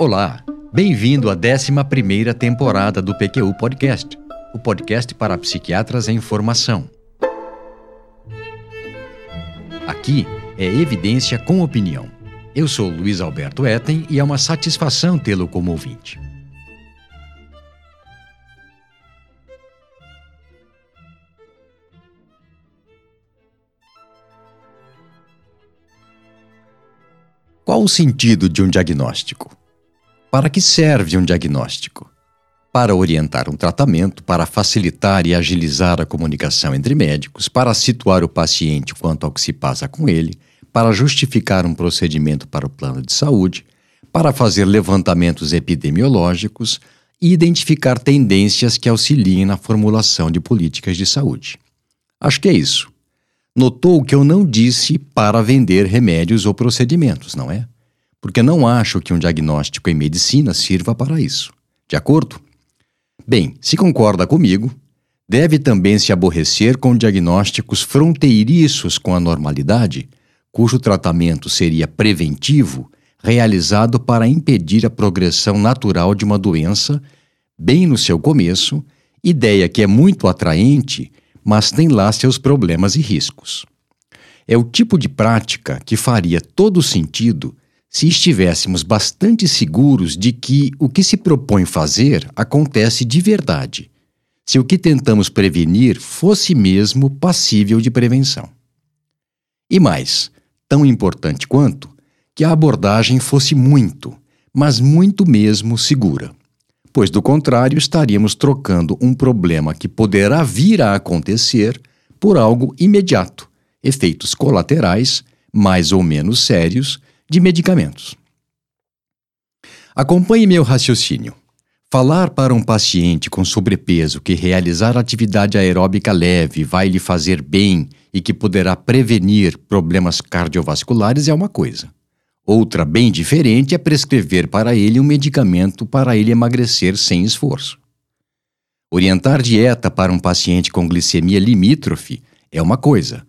Olá, bem-vindo à 11 temporada do PQU Podcast, o podcast para psiquiatras em formação. Aqui é evidência com opinião. Eu sou Luiz Alberto Etten e é uma satisfação tê-lo como ouvinte. Qual o sentido de um diagnóstico? Para que serve um diagnóstico? Para orientar um tratamento, para facilitar e agilizar a comunicação entre médicos, para situar o paciente quanto ao que se passa com ele, para justificar um procedimento para o plano de saúde, para fazer levantamentos epidemiológicos e identificar tendências que auxiliem na formulação de políticas de saúde. Acho que é isso. Notou que eu não disse para vender remédios ou procedimentos, não é? Porque não acho que um diagnóstico em medicina sirva para isso. De acordo? Bem, se concorda comigo, deve também se aborrecer com diagnósticos fronteiriços com a normalidade, cujo tratamento seria preventivo, realizado para impedir a progressão natural de uma doença bem no seu começo, ideia que é muito atraente, mas tem lá seus problemas e riscos. É o tipo de prática que faria todo sentido se estivéssemos bastante seguros de que o que se propõe fazer acontece de verdade, se o que tentamos prevenir fosse mesmo passível de prevenção. E mais, tão importante quanto, que a abordagem fosse muito, mas muito mesmo segura. Pois, do contrário, estaríamos trocando um problema que poderá vir a acontecer por algo imediato, efeitos colaterais, mais ou menos sérios, de medicamentos. Acompanhe meu raciocínio. Falar para um paciente com sobrepeso que realizar atividade aeróbica leve vai lhe fazer bem e que poderá prevenir problemas cardiovasculares é uma coisa. Outra, bem diferente, é prescrever para ele um medicamento para ele emagrecer sem esforço. Orientar dieta para um paciente com glicemia limítrofe é uma coisa.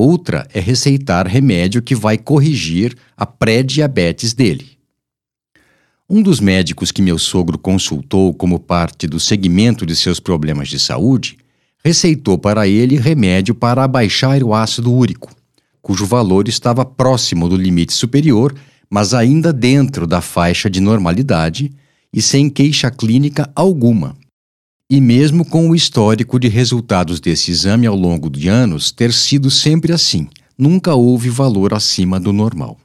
Outra é receitar remédio que vai corrigir a pré-diabetes dele. Um dos médicos que meu sogro consultou como parte do segmento de seus problemas de saúde receitou para ele remédio para abaixar o ácido úrico, cujo valor estava próximo do limite superior, mas ainda dentro da faixa de normalidade e sem queixa clínica alguma e mesmo com o histórico de resultados desse exame ao longo de anos ter sido sempre assim, nunca houve valor acima do normal.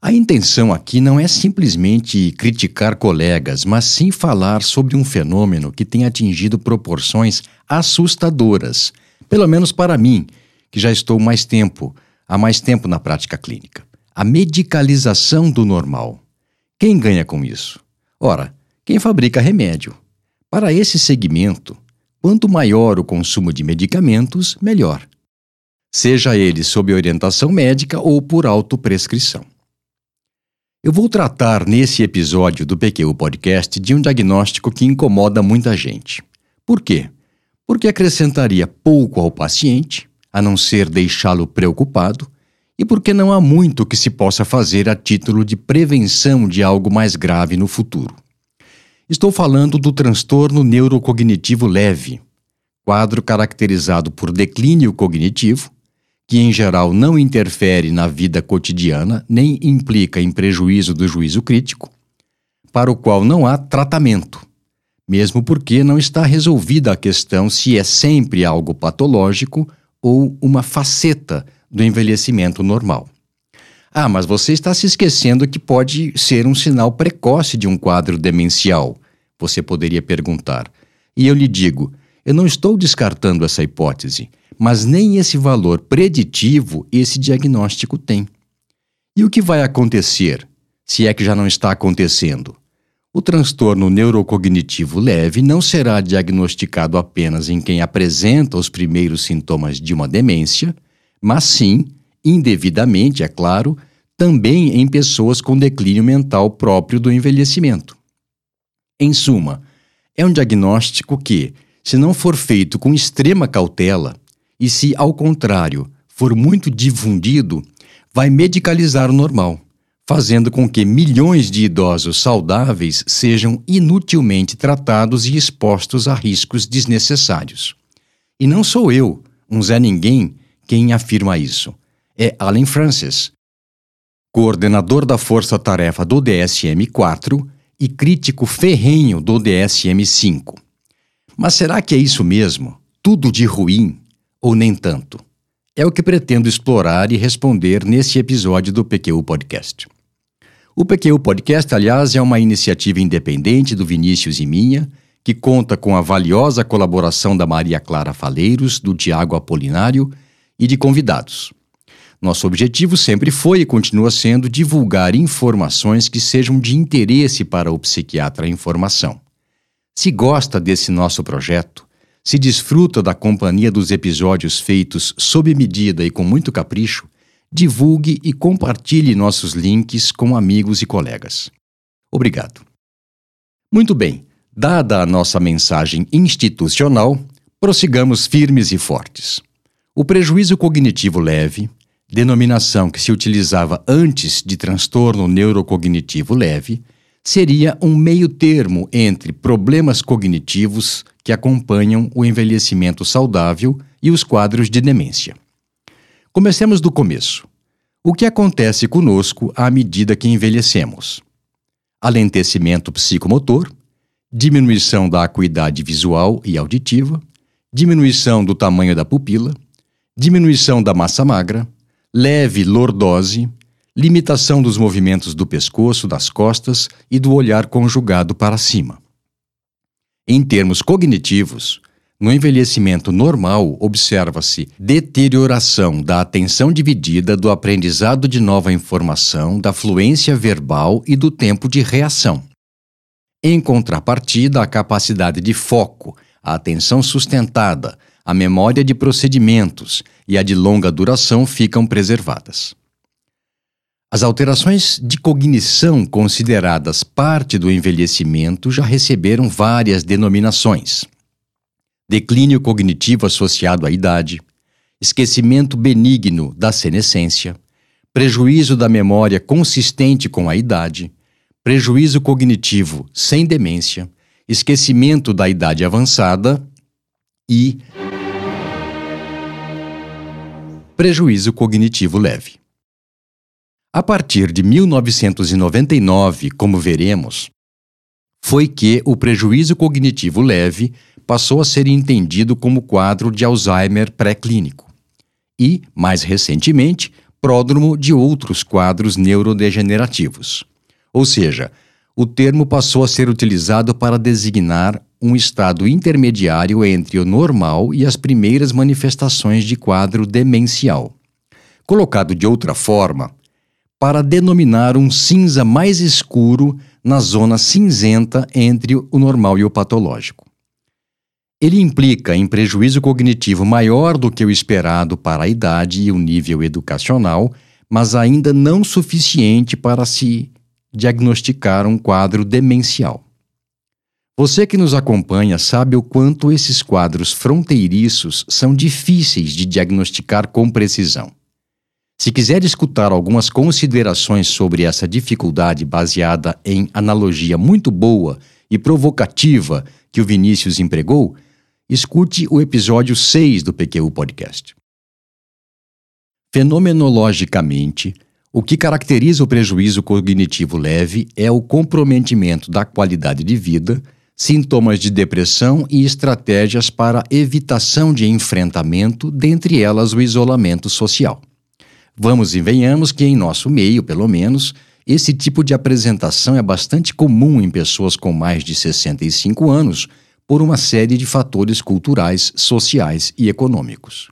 A intenção aqui não é simplesmente criticar colegas, mas sim falar sobre um fenômeno que tem atingido proporções assustadoras, pelo menos para mim, que já estou mais tempo, há mais tempo na prática clínica. A medicalização do normal. Quem ganha com isso? Ora, quem fabrica remédio, para esse segmento, quanto maior o consumo de medicamentos, melhor. Seja ele sob orientação médica ou por autoprescrição. Eu vou tratar nesse episódio do PQ Podcast de um diagnóstico que incomoda muita gente. Por quê? Porque acrescentaria pouco ao paciente, a não ser deixá-lo preocupado, e porque não há muito que se possa fazer a título de prevenção de algo mais grave no futuro. Estou falando do transtorno neurocognitivo leve, quadro caracterizado por declínio cognitivo, que em geral não interfere na vida cotidiana nem implica em prejuízo do juízo crítico, para o qual não há tratamento, mesmo porque não está resolvida a questão se é sempre algo patológico ou uma faceta do envelhecimento normal. Ah, mas você está se esquecendo que pode ser um sinal precoce de um quadro demencial, você poderia perguntar. E eu lhe digo: eu não estou descartando essa hipótese, mas nem esse valor preditivo esse diagnóstico tem. E o que vai acontecer, se é que já não está acontecendo? O transtorno neurocognitivo leve não será diagnosticado apenas em quem apresenta os primeiros sintomas de uma demência, mas sim, indevidamente, é claro, também em pessoas com declínio mental próprio do envelhecimento. Em suma, é um diagnóstico que, se não for feito com extrema cautela, e se, ao contrário, for muito difundido, vai medicalizar o normal, fazendo com que milhões de idosos saudáveis sejam inutilmente tratados e expostos a riscos desnecessários. E não sou eu, um Zé Ninguém, quem afirma isso. É Alan Francis, coordenador da força-tarefa do DSM-4 e crítico ferrenho do DSM-5. Mas será que é isso mesmo? Tudo de ruim? Ou nem tanto? É o que pretendo explorar e responder nesse episódio do PQU Podcast. O PQU Podcast, aliás, é uma iniciativa independente do Vinícius e minha, que conta com a valiosa colaboração da Maria Clara Faleiros, do Tiago Apolinário e de convidados. Nosso objetivo sempre foi e continua sendo divulgar informações que sejam de interesse para o psiquiatra em formação. Se gosta desse nosso projeto, se desfruta da companhia dos episódios feitos sob medida e com muito capricho, divulgue e compartilhe nossos links com amigos e colegas. Obrigado. Muito bem, dada a nossa mensagem institucional, prossigamos firmes e fortes. O prejuízo cognitivo leve, denominação que se utilizava antes de transtorno neurocognitivo leve, seria um meio-termo entre problemas cognitivos que acompanham o envelhecimento saudável e os quadros de demência. Comecemos do começo. O que acontece conosco à medida que envelhecemos? Alentecimento psicomotor, diminuição da acuidade visual e auditiva, diminuição do tamanho da pupila, diminuição da massa magra, leve lordose, limitação dos movimentos do pescoço, das costas e do olhar conjugado para cima. Em termos cognitivos, no envelhecimento normal, observa-se deterioração da atenção dividida, do aprendizado de nova informação, da fluência verbal e do tempo de reação. Em contrapartida, a capacidade de foco, a atenção sustentada, a memória de procedimentos e a de longa duração ficam preservadas. As alterações de cognição consideradas parte do envelhecimento já receberam várias denominações declínio cognitivo associado à idade, esquecimento benigno da senescência, prejuízo da memória consistente com a idade, prejuízo cognitivo sem demência, esquecimento da idade avançada e prejuízo cognitivo leve. A partir de 1999, como veremos, foi que o prejuízo cognitivo leve passou a ser entendido como quadro de Alzheimer pré-clínico e, mais recentemente, pródromo de outros quadros neurodegenerativos. Ou seja, o termo passou a ser utilizado para designar um estado intermediário entre o normal e as primeiras manifestações de quadro demencial. Colocado de outra forma, para denominar um cinza mais escuro na zona cinzenta entre o normal e o patológico. Ele implica em prejuízo cognitivo maior do que o esperado para a idade e o nível educacional, mas ainda não suficiente para se diagnosticar um quadro demencial. Você que nos acompanha sabe o quanto esses quadros fronteiriços são difíceis de diagnosticar com precisão. Se quiser escutar algumas considerações sobre essa dificuldade baseada em analogia muito boa e provocativa que o Vinícius empregou, escute o episódio 6 do PQU Podcast. Fenomenologicamente, o que caracteriza o prejuízo cognitivo leve é o comprometimento da qualidade de vida, sintomas de depressão e estratégias para evitação de enfrentamento, dentre elas o isolamento social. Vamos e venhamos que, em nosso meio, pelo menos, esse tipo de apresentação é bastante comum em pessoas com mais de 65 anos por uma série de fatores culturais, sociais e econômicos.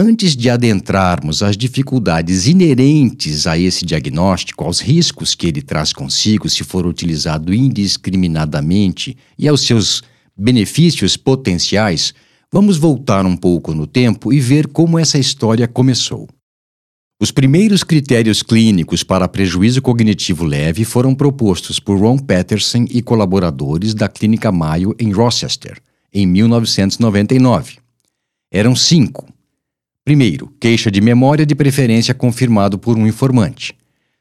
Antes de adentrarmos as dificuldades inerentes a esse diagnóstico, aos riscos que ele traz consigo se for utilizado indiscriminadamente e aos seus benefícios potenciais, vamos voltar um pouco no tempo e ver como essa história começou. Os primeiros critérios clínicos para prejuízo cognitivo leve foram propostos por Ron Patterson e colaboradores da Clínica Mayo em Rochester, em 1999. Eram cinco. Primeiro, queixa de memória de preferência confirmado por um informante.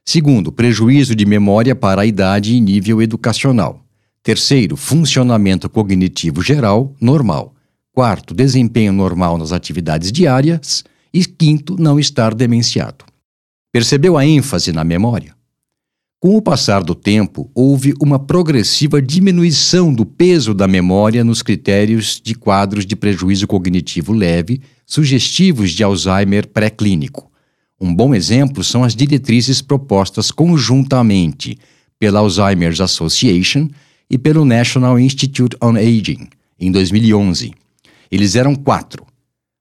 Segundo, prejuízo de memória para a idade e nível educacional. Terceiro, funcionamento cognitivo geral normal. Quarto, desempenho normal nas atividades diárias. E quinto, não estar demenciado. Percebeu a ênfase na memória? Com o passar do tempo, houve uma progressiva diminuição do peso da memória nos critérios de quadros de prejuízo cognitivo leve, sugestivos de Alzheimer pré-clínico. Um bom exemplo são as diretrizes propostas conjuntamente pela Alzheimer's Association e pelo National Institute on Aging, em 2011. Eles eram quatro.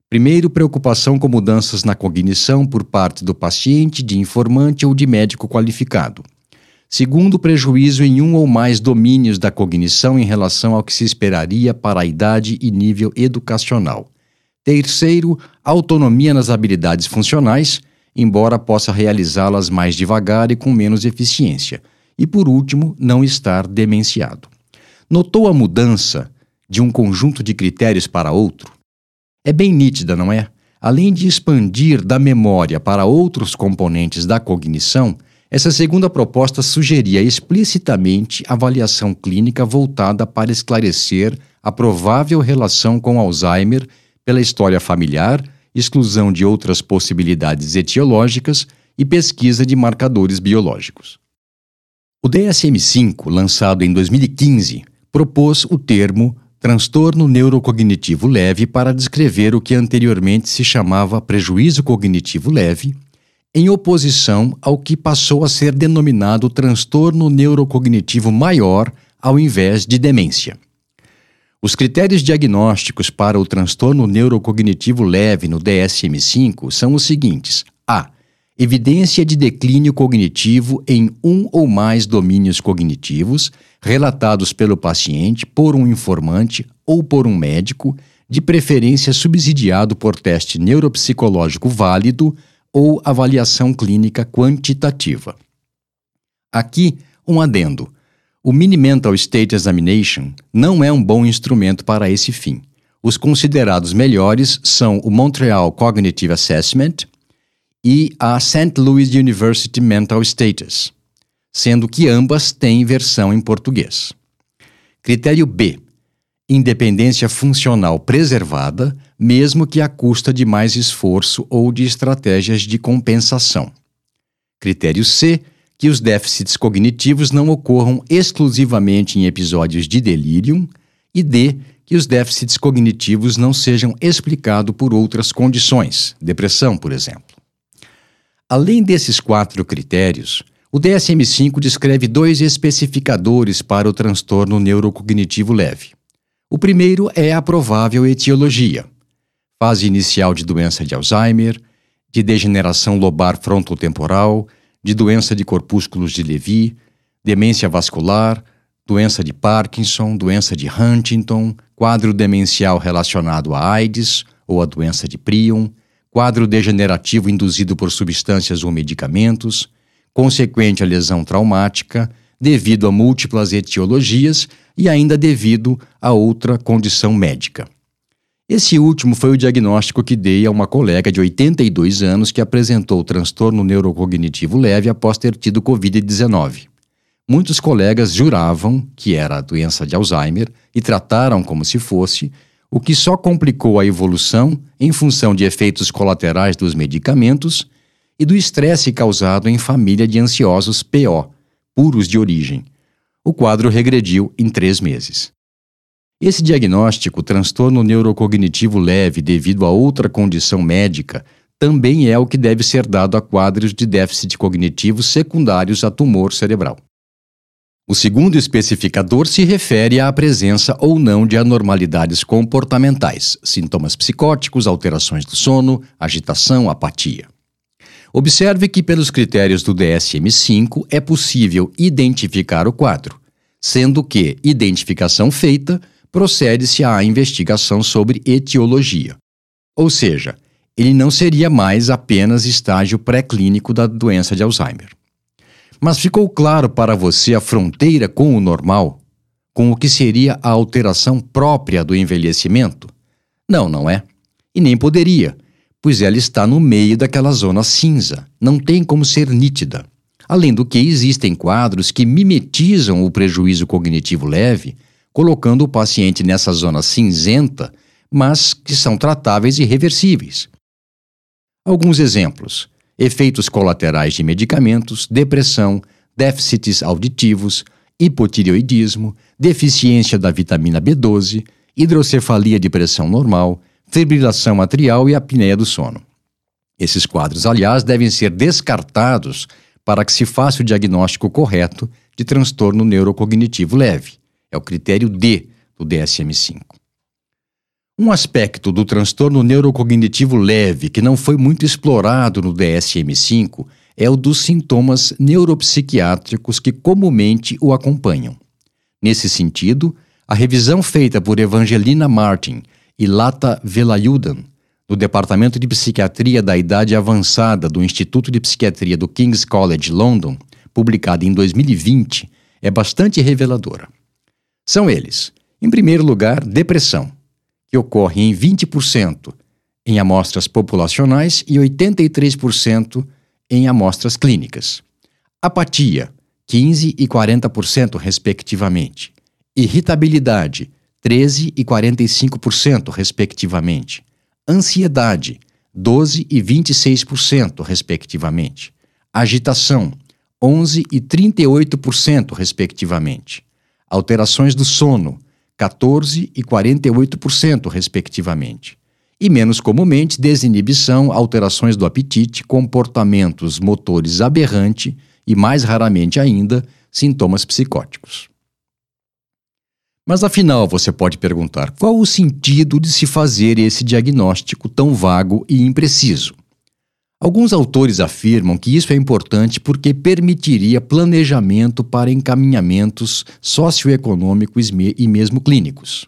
Primeiro, preocupação com mudanças na cognição por parte do paciente, de informante ou de médico qualificado. Segundo, prejuízo em um ou mais domínios da cognição em relação ao que se esperaria para a idade e nível educacional. Terceiro, autonomia nas habilidades funcionais, embora possa realizá-las mais devagar e com menos eficiência e, por último, não estar demenciado. Notou a mudança de um conjunto de critérios para outro? É bem nítida, não é? Além de expandir da memória para outros componentes da cognição, essa segunda proposta sugeria explicitamente avaliação clínica voltada para esclarecer a provável relação com Alzheimer pela história familiar, exclusão de outras possibilidades etiológicas e pesquisa de marcadores biológicos. O DSM-5, lançado em 2015, propôs o termo transtorno neurocognitivo leve para descrever o que anteriormente se chamava prejuízo cognitivo leve, em oposição ao que passou a ser denominado transtorno neurocognitivo maior ao invés de demência. Os critérios diagnósticos para o transtorno neurocognitivo leve no DSM-5 são os seguintes: A evidência de declínio cognitivo em um ou mais domínios cognitivos, relatados pelo paciente por um informante ou por um médico, de preferência subsidiado por teste neuropsicológico válido ou avaliação clínica quantitativa. Aqui, um adendo. O Mini Mental State Examination não é um bom instrumento para esse fim. Os considerados melhores são o Montreal Cognitive Assessment e a St. Louis University Mental Status, sendo que ambas têm versão em português. Critério B: independência funcional preservada, mesmo que à custa de mais esforço ou de estratégias de compensação. Critério C: que os déficits cognitivos não ocorram exclusivamente em episódios de delírio. E D: que os déficits cognitivos não sejam explicados por outras condições, depressão, por exemplo. Além desses quatro critérios, o DSM-5 descreve dois especificadores para o transtorno neurocognitivo leve. O primeiro é a provável etiologia, fase inicial de doença de Alzheimer, de degeneração lobar frontotemporal, de doença de corpúsculos de Levy, demência vascular, doença de Parkinson, doença de Huntington, quadro demencial relacionado à AIDS ou a doença de Prion, quadro degenerativo induzido por substâncias ou medicamentos, consequente à lesão traumática, devido a múltiplas etiologias e ainda devido a outra condição médica. Esse último foi o diagnóstico que dei a uma colega de 82 anos que apresentou transtorno neurocognitivo leve após ter tido Covid-19. Muitos colegas juravam que era a doença de Alzheimer e trataram como se fosse, o que só complicou a evolução em função de efeitos colaterais dos medicamentos e do estresse causado em família de ansiosos PO, puros de origem. O quadro regrediu em três meses. Esse diagnóstico, transtorno neurocognitivo leve devido a outra condição médica, também é o que deve ser dado a quadros de déficit cognitivo secundários a tumor cerebral. O segundo especificador se refere à presença ou não de anormalidades comportamentais, sintomas psicóticos, alterações do sono, agitação, apatia. Observe que, pelos critérios do DSM-5, é possível identificar o quadro, sendo que, identificação feita, procede-se à investigação sobre etiologia. Ou seja, ele não seria mais apenas estágio pré-clínico da doença de Alzheimer. Mas ficou claro para você a fronteira com o normal? Com o que seria a alteração própria do envelhecimento? Não, não é. E nem poderia, pois ela está no meio daquela zona cinza, não tem como ser nítida. Além do que, existem quadros que mimetizam o prejuízo cognitivo leve, colocando o paciente nessa zona cinzenta, mas que são tratáveis e reversíveis. Alguns exemplos: efeitos colaterais de medicamentos, depressão, déficits auditivos, hipotireoidismo, deficiência da vitamina B12, hidrocefalia de pressão normal, fibrilação atrial e apneia do sono. Esses quadros, aliás, devem ser descartados para que se faça o diagnóstico correto de transtorno neurocognitivo leve. É o critério D do DSM-5. Um aspecto do transtorno neurocognitivo leve que não foi muito explorado no DSM-5 é o dos sintomas neuropsiquiátricos que comumente o acompanham. Nesse sentido, a revisão feita por Evangelina Martin e Lata Velayudan, do Departamento de Psiquiatria da Idade Avançada do Instituto de Psiquiatria do King's College London, publicada em 2020, é bastante reveladora. São eles: em primeiro lugar, depressão, que ocorre em 20% em amostras populacionais e 83% em amostras clínicas. Apatia, 15 e 40%, respectivamente. Irritabilidade, 13 e 45%, respectivamente. Ansiedade, 12 e 26%, respectivamente. Agitação, 11 e 38%, respectivamente. Alterações do sono, 14 e 48%, respectivamente e, menos comumente, desinibição, alterações do apetite, comportamentos motores aberrante e, mais raramente ainda, sintomas psicóticos. Mas afinal, você pode perguntar: qual o sentido de se fazer esse diagnóstico tão vago e impreciso? Alguns autores afirmam que isso é importante porque permitiria planejamento para encaminhamentos socioeconômicos e mesmo clínicos.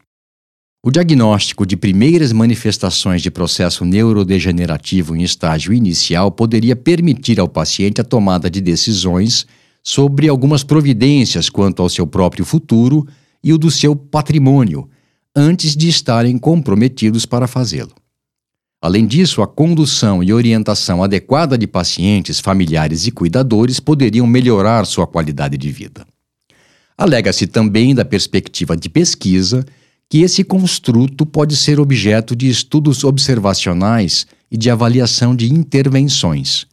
O diagnóstico de primeiras manifestações de processo neurodegenerativo em estágio inicial poderia permitir ao paciente a tomada de decisões sobre algumas providências quanto ao seu próprio futuro e o do seu patrimônio, antes de estarem comprometidos para fazê-lo. Além disso, a condução e orientação adequada de pacientes, familiares e cuidadores poderiam melhorar sua qualidade de vida. Alega-se também, da perspectiva de pesquisa, que esse construto pode ser objeto de estudos observacionais e de avaliação de intervenções.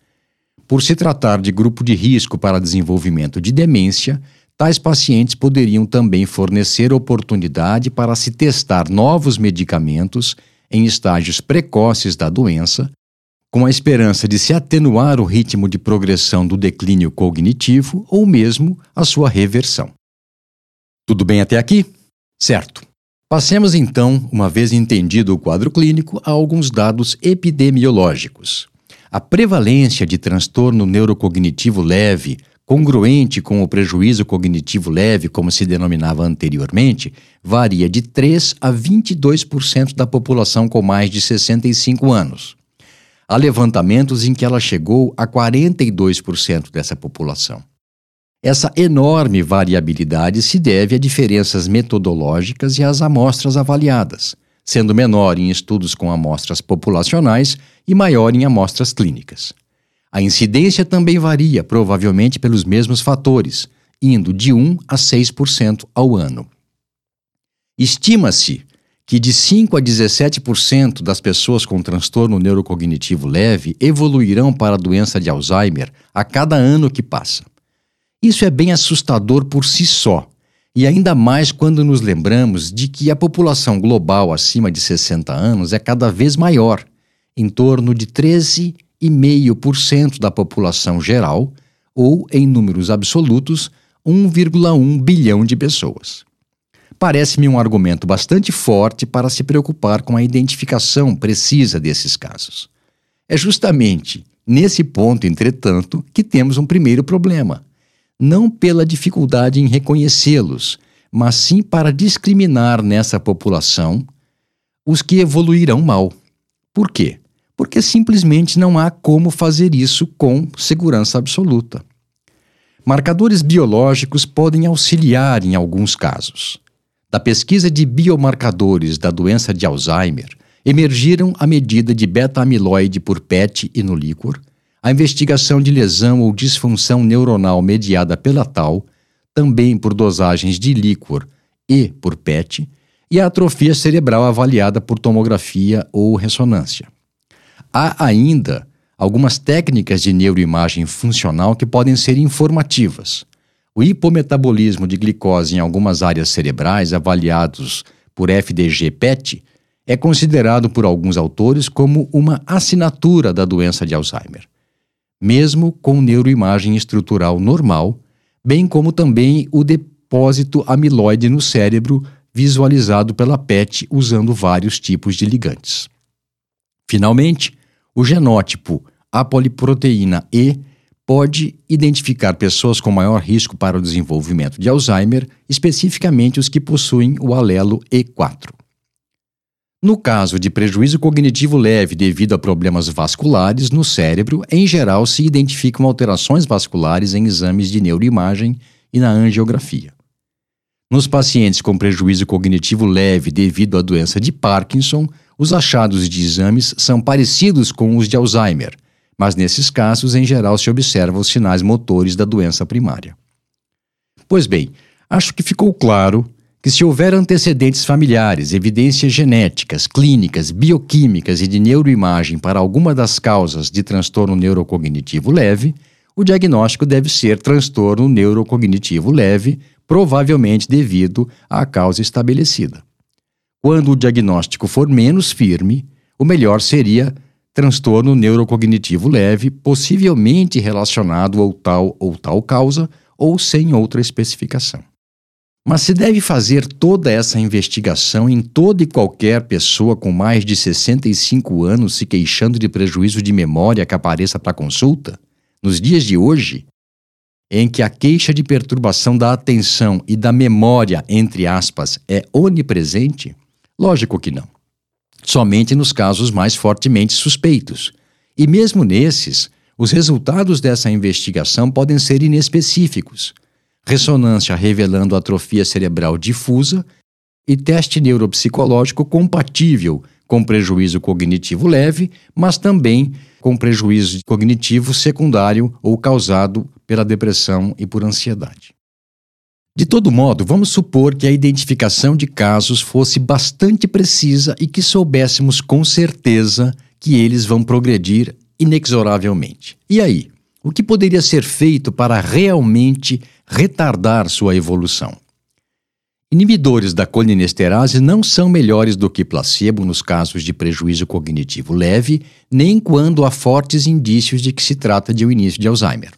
Por se tratar de grupo de risco para desenvolvimento de demência, tais pacientes poderiam também fornecer oportunidade para se testar novos medicamentos em estágios precoces da doença, com a esperança de se atenuar o ritmo de progressão do declínio cognitivo ou mesmo a sua reversão. Tudo bem até aqui? Certo. Passemos então, uma vez entendido o quadro clínico, a alguns dados epidemiológicos. A prevalência de transtorno neurocognitivo leve, congruente com o prejuízo cognitivo leve, como se denominava anteriormente, varia de 3 a 22% da população com mais de 65 anos. Há levantamentos em que ela chegou a 42% dessa população. Essa enorme variabilidade se deve a diferenças metodológicas e às amostras avaliadas, sendo menor em estudos com amostras populacionais e maior em amostras clínicas. A incidência também varia, provavelmente pelos mesmos fatores, indo de 1 a 6% ao ano. Estima-se que de 5 a 17% das pessoas com transtorno neurocognitivo leve evoluirão para a doença de Alzheimer a cada ano que passa. Isso é bem assustador por si só, e ainda mais quando nos lembramos de que a população global acima de 60 anos é cada vez maior, em torno de 13,5% da população geral, ou, em números absolutos, 1,1 bilhão de pessoas. Parece-me um argumento bastante forte para se preocupar com a identificação precisa desses casos. É justamente nesse ponto, entretanto, que temos um primeiro problema não pela dificuldade em reconhecê-los, mas sim para discriminar nessa população os que evoluirão mal. Por quê? Porque simplesmente não há como fazer isso com segurança absoluta. Marcadores biológicos podem auxiliar em alguns casos. Da pesquisa de biomarcadores da doença de Alzheimer, emergiram a medida de beta-amiloide por PET e no líquor, a investigação de lesão ou disfunção neuronal mediada pela tal, também por dosagens de líquor e por PET, e a atrofia cerebral avaliada por tomografia ou ressonância. Há ainda algumas técnicas de neuroimagem funcional que podem ser informativas. O hipometabolismo de glicose em algumas áreas cerebrais, avaliados por FDG-PET, é considerado por alguns autores como uma assinatura da doença de Alzheimer, mesmo com neuroimagem estrutural normal, bem como também o depósito amiloide no cérebro visualizado pela PET usando vários tipos de ligantes. Finalmente, o genótipo apoliproteína E pode identificar pessoas com maior risco para o desenvolvimento de Alzheimer, especificamente os que possuem o alelo E4. No caso de prejuízo cognitivo leve devido a problemas vasculares no cérebro, em geral se identificam alterações vasculares em exames de neuroimagem e na angiografia. Nos pacientes com prejuízo cognitivo leve devido à doença de Parkinson, os achados de exames são parecidos com os de Alzheimer, mas nesses casos, em geral, se observam os sinais motores da doença primária. Pois bem, acho que ficou claro que, se houver antecedentes familiares, evidências genéticas, clínicas, bioquímicas e de neuroimagem para alguma das causas de transtorno neurocognitivo leve, o diagnóstico deve ser transtorno neurocognitivo leve, provavelmente devido à causa estabelecida. Quando o diagnóstico for menos firme, o melhor seria transtorno neurocognitivo leve, possivelmente relacionado ao tal ou tal causa ou sem outra especificação. Mas se deve fazer toda essa investigação em toda e qualquer pessoa com mais de 65 anos se queixando de prejuízo de memória que apareça para consulta? Nos dias de hoje, em que a queixa de perturbação da atenção e da memória, entre aspas, é onipresente, Lógico que não. Somente nos casos mais fortemente suspeitos. E mesmo nesses, os resultados dessa investigação podem ser inespecíficos. Ressonância revelando atrofia cerebral difusa e teste neuropsicológico compatível com prejuízo cognitivo leve, mas também com prejuízo cognitivo secundário ou causado pela depressão e por ansiedade. De todo modo, vamos supor que a identificação de casos fosse bastante precisa e que soubéssemos com certeza que eles vão progredir inexoravelmente. E aí? O que poderia ser feito para realmente retardar sua evolução? Inibidores da colinesterase não são melhores do que placebo nos casos de prejuízo cognitivo leve, nem quando há fortes indícios de que se trata de um início de Alzheimer.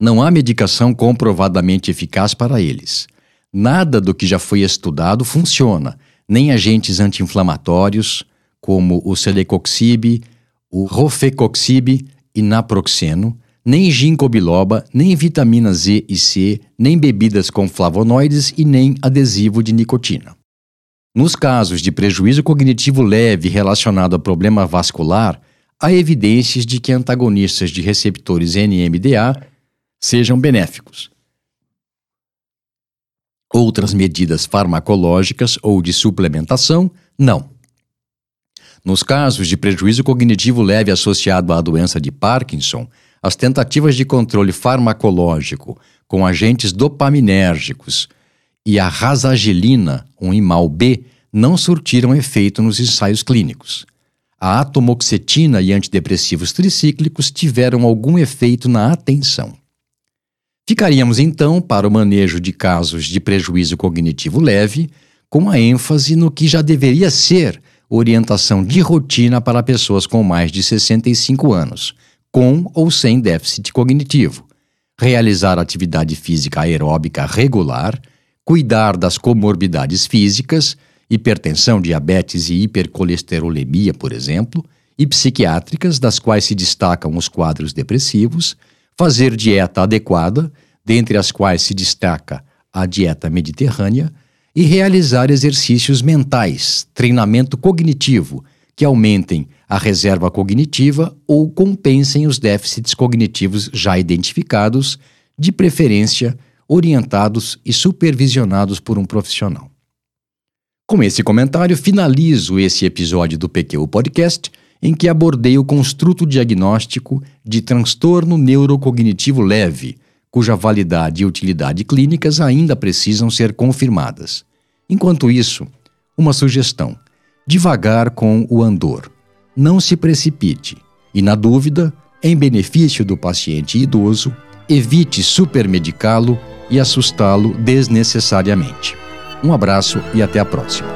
Não há medicação comprovadamente eficaz para eles. Nada do que já foi estudado funciona, nem agentes anti-inflamatórios, como o celecoxib, o rofecoxib e naproxeno, nem ginkgo biloba, nem vitamina Z e C, nem bebidas com flavonoides e nem adesivo de nicotina. Nos casos de prejuízo cognitivo leve relacionado a problema vascular, há evidências de que antagonistas de receptores NMDA sejam benéficos. Outras medidas farmacológicas ou de suplementação, não. Nos casos de prejuízo cognitivo leve associado à doença de Parkinson, as tentativas de controle farmacológico com agentes dopaminérgicos e a rasagilina, um imal B, não surtiram efeito nos ensaios clínicos. A atomoxetina e antidepressivos tricíclicos tiveram algum efeito na atenção. Ficaríamos então para o manejo de casos de prejuízo cognitivo leve, com a ênfase no que já deveria ser orientação de rotina para pessoas com mais de 65 anos, com ou sem déficit cognitivo, realizar atividade física aeróbica regular, cuidar das comorbidades físicas, hipertensão, diabetes e hipercolesterolemia, por exemplo, e psiquiátricas, das quais se destacam os quadros depressivos, fazer dieta adequada, dentre as quais se destaca a dieta mediterrânea, e realizar exercícios mentais, treinamento cognitivo, que aumentem a reserva cognitiva ou compensem os déficits cognitivos já identificados, de preferência orientados e supervisionados por um profissional. Com esse comentário, finalizo esse episódio do PQ Podcast em que abordei o construto diagnóstico de transtorno neurocognitivo leve, cuja validade e utilidade clínicas ainda precisam ser confirmadas. Enquanto isso, uma sugestão: devagar com o andor. Não se precipite e, na dúvida, em benefício do paciente idoso, evite supermedicá-lo e assustá-lo desnecessariamente. Um abraço e até a próxima.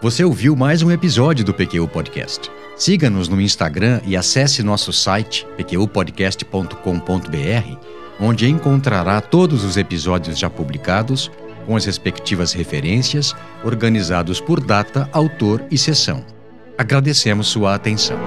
Você ouviu mais um episódio do PQU Podcast. Siga-nos no Instagram e acesse nosso site pqpodcast.com.br, onde encontrará todos os episódios já publicados, com as respectivas referências, organizados por data, autor e sessão. Agradecemos sua atenção.